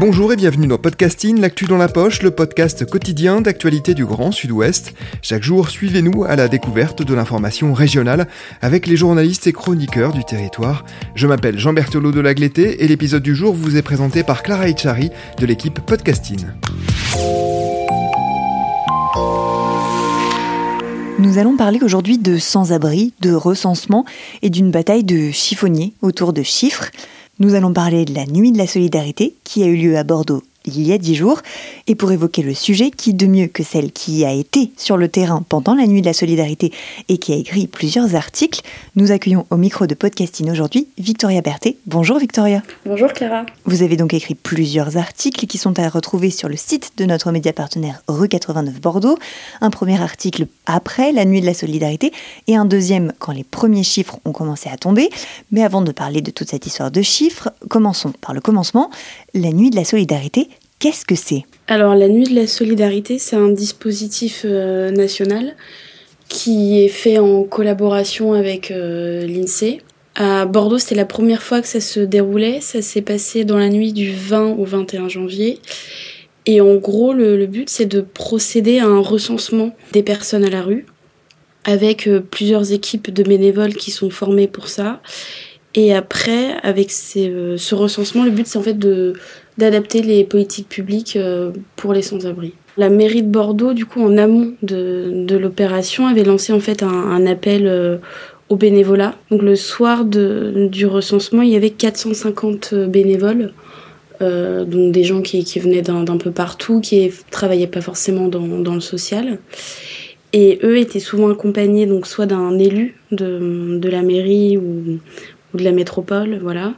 Bonjour et bienvenue dans Podcasting, l'actu dans la poche, le podcast quotidien d'actualité du Grand Sud-Ouest. Chaque jour, suivez-nous à la découverte de l'information régionale avec les journalistes et chroniqueurs du territoire. Je m'appelle Jean Berthelot de Lagleté et l'épisode du jour vous est présenté par Clara Echari de l'équipe Podcasting. Nous allons parler aujourd'hui de sans-abri, de recensement et d'une bataille de chiffonniers autour de chiffres. Nous allons parler de la Nuit de la Solidarité qui a eu lieu à Bordeaux il y a dix jours. Et pour évoquer le sujet, qui de mieux que celle qui a été sur le terrain pendant la nuit de la solidarité et qui a écrit plusieurs articles, nous accueillons au micro de podcasting aujourd'hui Victoria Berthet. Bonjour Victoria. Bonjour Clara. Vous avez donc écrit plusieurs articles qui sont à retrouver sur le site de notre média partenaire Rue 89 Bordeaux. Un premier article après la nuit de la solidarité et un deuxième quand les premiers chiffres ont commencé à tomber. Mais avant de parler de toute cette histoire de chiffres, commençons par le commencement. La nuit de la solidarité, Qu'est-ce que c'est? Alors la Nuit de la Solidarité, c'est un dispositif euh, national qui est fait en collaboration avec euh, l'INSEE. À Bordeaux, c'était la première fois que ça se déroulait. Ça s'est passé dans la nuit du 20 au 21 janvier. Et en gros, le, but, c'est de procéder à un recensement des personnes à la rue, avec euh, plusieurs équipes de bénévoles qui sont formées pour ça. Et après, avec ce recensement, le but, c'est en fait de d'adapter les politiques publiques euh, pour les sans-abri. La mairie de Bordeaux, du coup, en amont de, l'opération, avait lancé en fait un, appel euh, au bénévolat. Donc le soir du recensement, il y avait 450 euh, bénévoles. donc des gens qui, qui venaient d'un peu partout, qui travaillaient pas forcément dans, dans, le social. Et eux étaient souvent accompagnés donc soit d'un élu de, de, la mairie ou, ou de la métropole, voilà.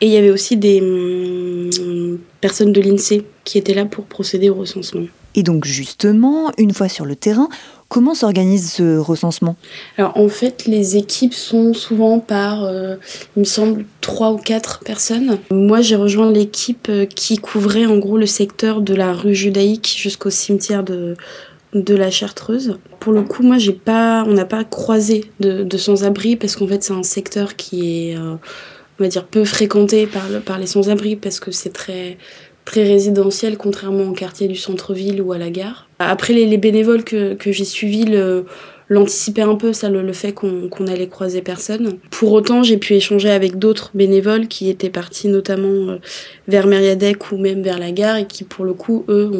Et il y avait aussi des hum, personnes de l'INSEE qui étaient là pour procéder au recensement. Et donc justement, une fois sur le terrain, comment s'organise ce recensement? Alors en fait, les équipes sont souvent par, euh, il me semble, trois ou quatre personnes. Moi, j'ai rejoint l'équipe euh, qui couvrait en gros le secteur de la rue judaïque jusqu'au cimetière de de la Chartreuse. Pour le coup, moi, j'ai pas, on n'a pas croisé de, sans-abri parce qu'en fait, c'est un secteur qui est, euh, va dire, peu fréquenté par, les sans-abri parce que c'est très, très résidentiel, contrairement au quartier du centre-ville ou à la gare. Après, les, bénévoles que, que j'ai suivis le, l'anticiper un peu, ça, le, fait qu'on allait croiser personne. Pour autant, j'ai pu échanger avec d'autres bénévoles qui étaient partis notamment euh, vers Mériadec ou même vers la gare et qui, pour le coup, eux,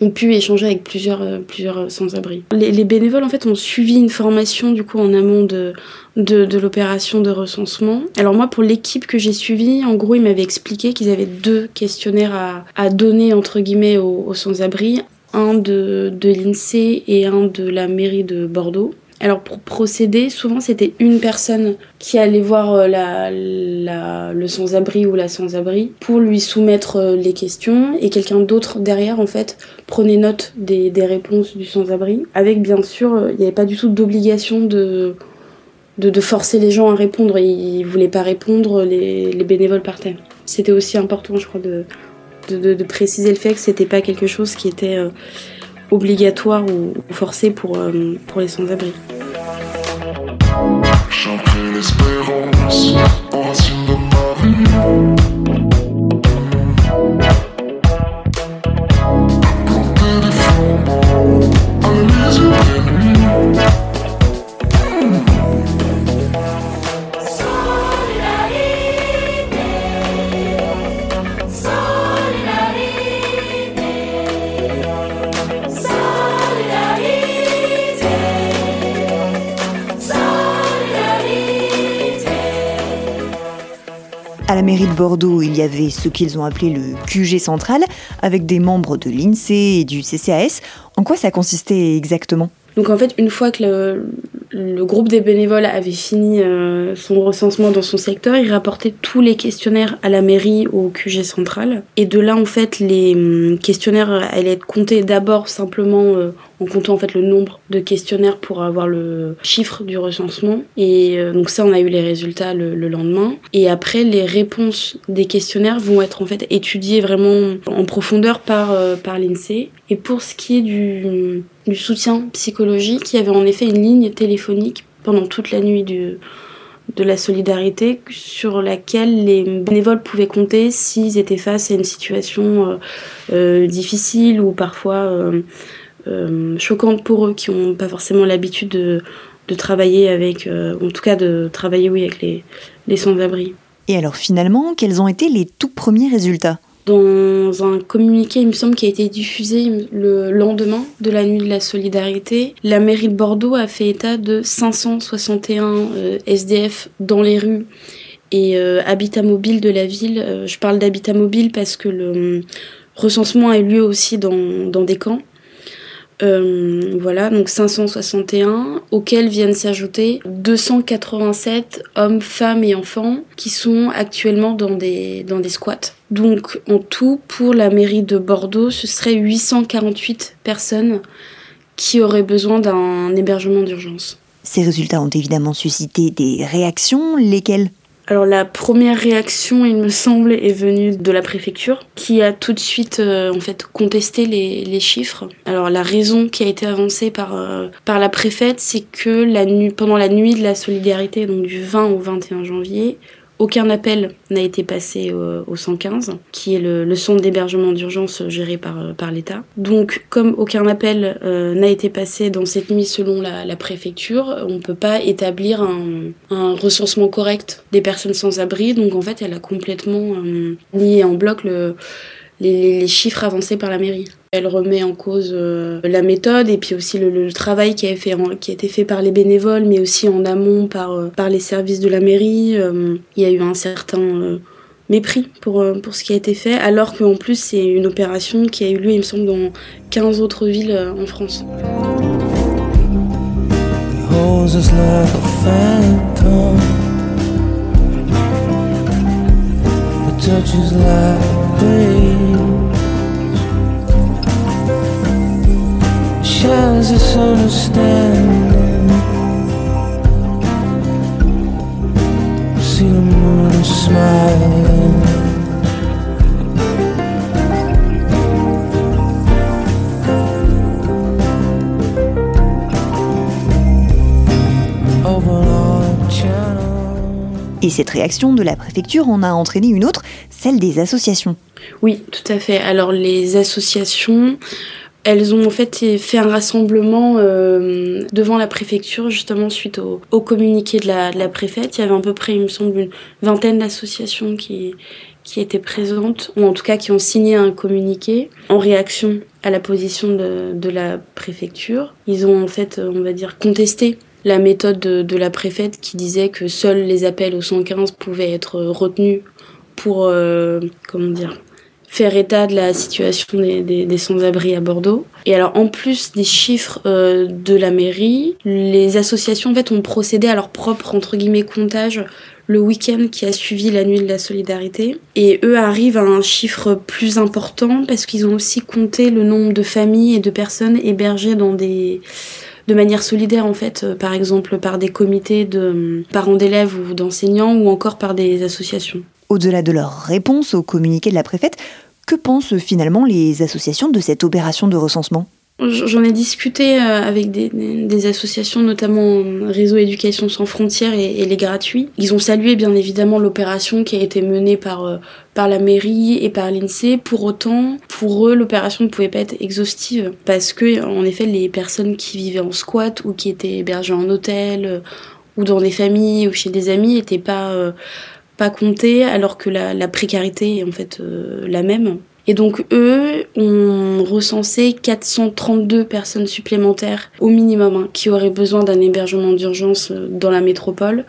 ont, pu échanger avec plusieurs, euh, plusieurs sans-abri. Les, les, bénévoles, en fait, ont suivi une formation, du coup, en amont de, de, de l'opération de recensement. Alors moi, pour l'équipe que j'ai suivie, en gros, ils m'avaient expliqué qu'ils avaient deux questionnaires à, à donner, entre guillemets, aux, aux sans-abri un de, l'INSEE et un de la mairie de Bordeaux. Alors pour procéder, souvent c'était une personne qui allait voir euh, le sans-abri ou la sans-abri pour lui soumettre euh, les questions et quelqu'un d'autre derrière en fait prenait note des, réponses du sans-abri avec bien sûr euh, il n'y avait pas du tout d'obligation de, forcer les gens à répondre. Ils ne voulaient pas répondre, les bénévoles partaient. C'était aussi important je crois de, de, préciser le fait que c'était pas quelque chose qui était euh, obligatoire ou, forcé pour, euh, pour les sans-abri. La mairie de Bordeaux, il y avait ce qu'ils ont appelé le QG central, avec des membres de l'INSEE et du CCAS. En quoi ça consistait exactement? Donc en fait, une fois que le groupe des bénévoles avait fini euh, son recensement dans son secteur, il rapportait tous les questionnaires à la mairie au QG central. Et de là, en fait, les hum, questionnaires allaient être comptés d'abord simplement euh, en comptant en fait le nombre de questionnaires pour avoir le chiffre du recensement. Et euh, donc ça, on a eu les résultats le, le, lendemain. Et après, les réponses des questionnaires vont être en fait étudiées vraiment en profondeur par, par l'INSEE. Et pour ce qui est du, du soutien psychologique, il y avait en effet une ligne téléphonique pendant toute la nuit de la solidarité sur laquelle les bénévoles pouvaient compter s'ils étaient face à une situation euh, euh, difficile ou parfois euh, choquante pour eux qui n'ont pas forcément l'habitude de, de, travailler avec, en tout cas de travailler oui avec les, les sans-abri. Et alors finalement, quels ont été les tout premiers résultats? Dans un communiqué, il me semble, qui a été diffusé le lendemain de la nuit de la solidarité, la mairie de Bordeaux a fait état de 561 euh, SDF dans les rues et euh, habitat mobile de la ville. Euh, je parle d'habitat mobile parce que le euh, recensement a eu lieu aussi dans, dans des camps. Euh, voilà, donc 561, auxquels viennent s'ajouter 287 hommes, femmes et enfants qui sont actuellement dans des, dans des squats. Donc en tout, pour la mairie de Bordeaux, ce serait 848 personnes qui auraient besoin d'un hébergement d'urgence. Ces résultats ont évidemment suscité des réactions, lesquelles? Alors la première réaction, il me semble, est venue de la préfecture, qui a tout de suite euh, en fait contesté les, les, chiffres. Alors la raison qui a été avancée par euh, par la préfète, c'est que la nuit, pendant la nuit de la solidarité, donc du 20 au 21 janvier, aucun appel n'a été passé au, au, 115, qui est le, centre d'hébergement d'urgence géré par, par l'État. Donc, comme aucun appel euh, n'a été passé dans cette nuit selon la, préfecture, on ne peut pas établir un, un, recensement correct des personnes sans abri. Donc, en fait, elle a complètement euh, mis en bloc le, les, chiffres avancés par la mairie. Elle remet en cause euh, la méthode et puis aussi le, travail qui a, été fait par les bénévoles, mais aussi en amont par, euh, par les services de la mairie. Euh, il y a eu un certain mépris pour, pour ce qui a été fait, alors qu'en plus c'est une opération qui a eu lieu, il me semble, dans 15 autres villes en France. Breeze Shares understanding. See the moon smiling Et cette réaction de la préfecture en a entraîné une autre, celle des associations. Oui, tout à fait. Alors les associations, elles ont en fait fait un rassemblement euh, devant la préfecture justement suite au, communiqué de la, préfète. Il y avait à peu près, il me semble, une vingtaine d'associations qui, étaient présentes, ou en tout cas qui ont signé un communiqué en réaction à la position de la préfecture. Ils ont en fait, on va dire, contesté la méthode de, la préfète qui disait que seuls les appels au 115 pouvaient être retenus pour, euh, comment dire, faire état de la situation des, sans-abri à Bordeaux. Et alors, en plus des chiffres euh, de la mairie, les associations ont procédé à leur propre, entre guillemets, comptage le week-end qui a suivi la nuit de la solidarité. Et eux arrivent à un chiffre plus important parce qu'ils ont aussi compté le nombre de familles et de personnes hébergées dans des de manière solidaire en fait, euh, par exemple par des comités de euh, parents d'élèves ou d'enseignants ou encore par des associations. Au-delà de leur réponse au communiqué de la préfète, que pensent finalement les associations de cette opération de recensement? J'en ai discuté euh, avec des, associations, notamment Réseau Éducation sans frontières et, les gratuits. Ils ont salué bien évidemment l'opération qui a été menée par, euh, la mairie et par l'INSEE. Pour autant, pour eux, l'opération ne pouvait pas être exhaustive parce que, en effet, les personnes qui vivaient en squat ou qui étaient hébergées en hôtel euh, ou dans des familles ou chez des amis n'étaient pas, euh, pas comptées alors que la, précarité est en fait euh, la même. Et donc eux ont recensé 432 personnes supplémentaires au minimum hein, qui auraient besoin d'un hébergement d'urgence dans la métropole.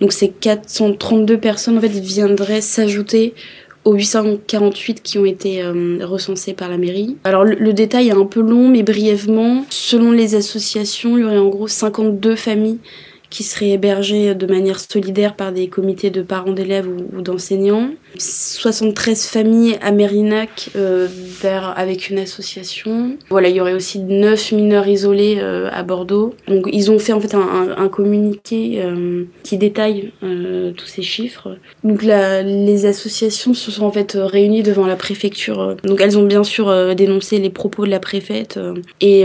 Donc ces 432 personnes en fait viendraient s'ajouter aux 848 qui ont été recensés par la mairie. Alors le, le, détail est un peu long, mais brièvement, selon les associations, il y aurait en gros 52 familles qui seraient hébergés de manière solidaire par des comités de parents d'élèves ou, d'enseignants. 73 familles à Mérinac euh, vers, avec une association. Voilà, il y aurait aussi 9 mineurs isolés euh, à Bordeaux. Donc ils ont fait en fait un, un, communiqué euh, qui détaille tous ces chiffres. Donc les associations se sont en fait réunies devant la préfecture. Donc elles ont bien sûr dénoncé les propos de la préfète et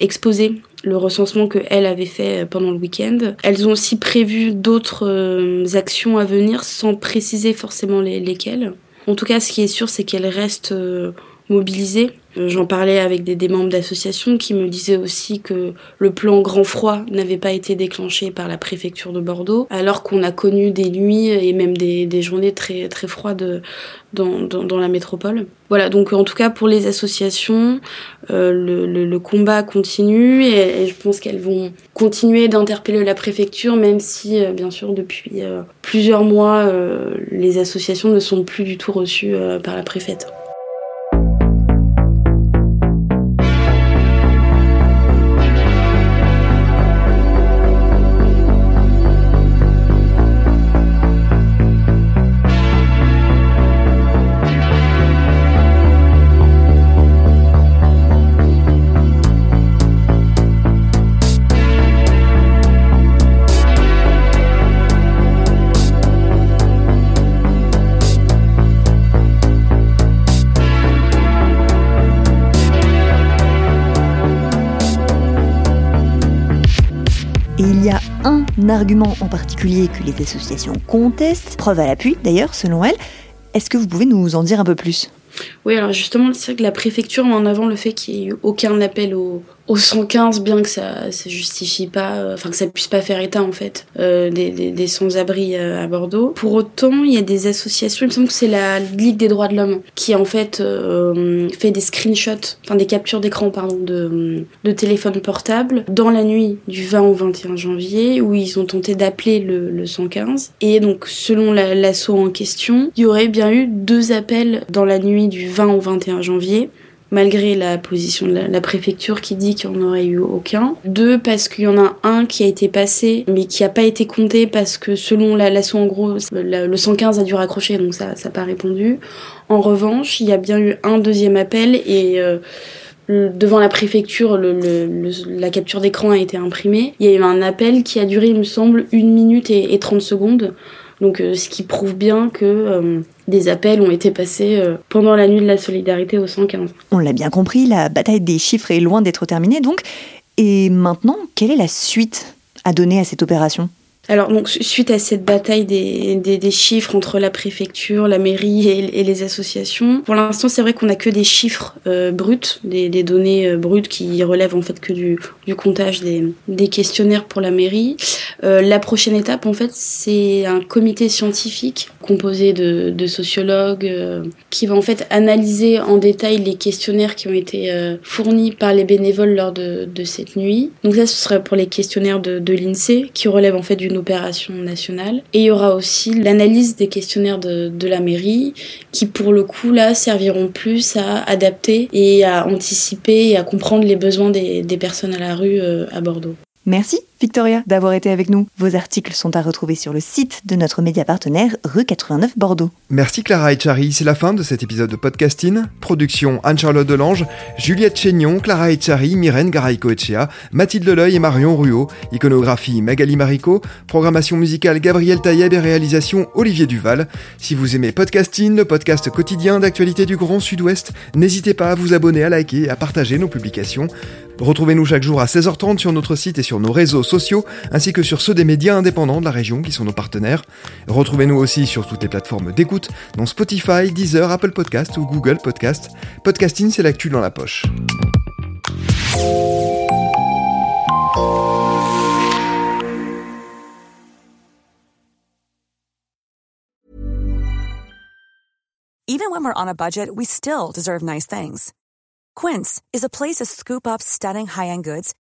exposé le recensement que elle avait fait pendant le week-end. Elles ont aussi prévu d'autres euh, actions à venir sans préciser forcément lesquelles. En tout cas, ce qui est sûr, c'est qu'elles restent euh, mobilisées euh, j'en parlais avec des, membres d'associations qui me disaient aussi que le plan grand froid n'avait pas été déclenché par la préfecture de Bordeaux, alors qu'on a connu des nuits et même des, journées très, très froides dans, dans, la métropole. Voilà, donc en tout cas pour les associations, euh, le, combat continue et, je pense qu'elles vont continuer d'interpeller la préfecture, même si euh, bien sûr depuis plusieurs mois, les associations ne sont plus du tout reçues par la préfète. Argument en particulier que les associations contestent, preuve à l'appui d'ailleurs selon elles. Est-ce que vous pouvez nous en dire un peu plus? Oui, alors justement, c'est vrai que la préfecture met en avant le fait qu'il n'y ait eu aucun appel au, au 115, bien que ça ça justifie pas, euh, enfin que ça puisse pas faire état en fait euh, des, des, des sans-abri euh, à Bordeaux. Pour autant, il y a des associations, il me semble que c'est la Ligue des droits de l'homme qui en fait euh, fait des screenshots, enfin des captures d'écran pardon de, de téléphones portables dans la nuit du 20 au 21 janvier où ils ont tenté d'appeler le, le 115 et donc selon l'assaut en question, il y aurait bien eu deux appels dans la nuit du 20 au 21 janvier malgré la position de la, préfecture qui dit qu'il n'y en aurait eu aucun. Deux, parce qu'il y en a un qui a été passé, mais qui n'a pas été compté parce que selon l'assaut en gros, le 115 a dû raccrocher, donc ça n'a pas répondu. En revanche, il y a bien eu un deuxième appel et... Euh, devant la préfecture, la capture d'écran a été imprimée. Il y a eu un appel qui a duré, il me semble, une minute et, et 30 secondes. Donc, euh, ce qui prouve bien que euh, des appels ont été passés euh, pendant la nuit de la solidarité au 115. On l'a bien compris, la bataille des chiffres est loin d'être terminée donc. Et maintenant, quelle est la suite à donner à cette opération? Alors donc suite à cette bataille des, des, des, chiffres entre la préfecture, la mairie et, et les associations, pour l'instant c'est vrai qu'on n'a que des chiffres euh, bruts, des, des données euh, brutes qui relèvent en fait que du, du comptage des, des, questionnaires pour la mairie. Euh, la prochaine étape en fait c'est un comité scientifique composé de, sociologues euh, qui va en fait analyser en détail les questionnaires qui ont été euh, fournis par les bénévoles lors de, cette nuit. Donc ça ce serait pour les questionnaires de, l'INSEE qui relèvent en fait du opération nationale. Et il y aura aussi l'analyse des questionnaires de, la mairie qui pour le coup là serviront plus à adapter et à anticiper et à comprendre les besoins des, personnes à la rue à Bordeaux. Merci Victoria d'avoir été avec nous. Vos articles sont à retrouver sur le site de notre média partenaire rue 89 Bordeaux. Merci Clara Echari, c'est la fin de cet épisode de podcasting. Production Anne-Charlotte Delange, Juliette Chénion, Clara Echari, Myrène Garaïco-Echea, Mathilde Leleuil et Marion Ruot, iconographie Magali Marico, programmation musicale Gabriel Taïeb et réalisation Olivier Duval. Si vous aimez podcasting, le podcast quotidien d'actualité du Grand Sud-Ouest, n'hésitez pas à vous abonner, à liker et à partager nos publications. Retrouvez-nous chaque jour à 16h30 sur notre site et sur nos réseaux sociaux, ainsi que sur ceux des médias indépendants de la région qui sont nos partenaires. Retrouvez-nous aussi sur toutes les plateformes d'écoute, dont Spotify, Deezer, Apple Podcast ou Google Podcast. Podcasting, c'est l'actu dans la poche. Even when we're on a budget, we still deserve nice things. Quince is a place to scoop up stunning high-end goods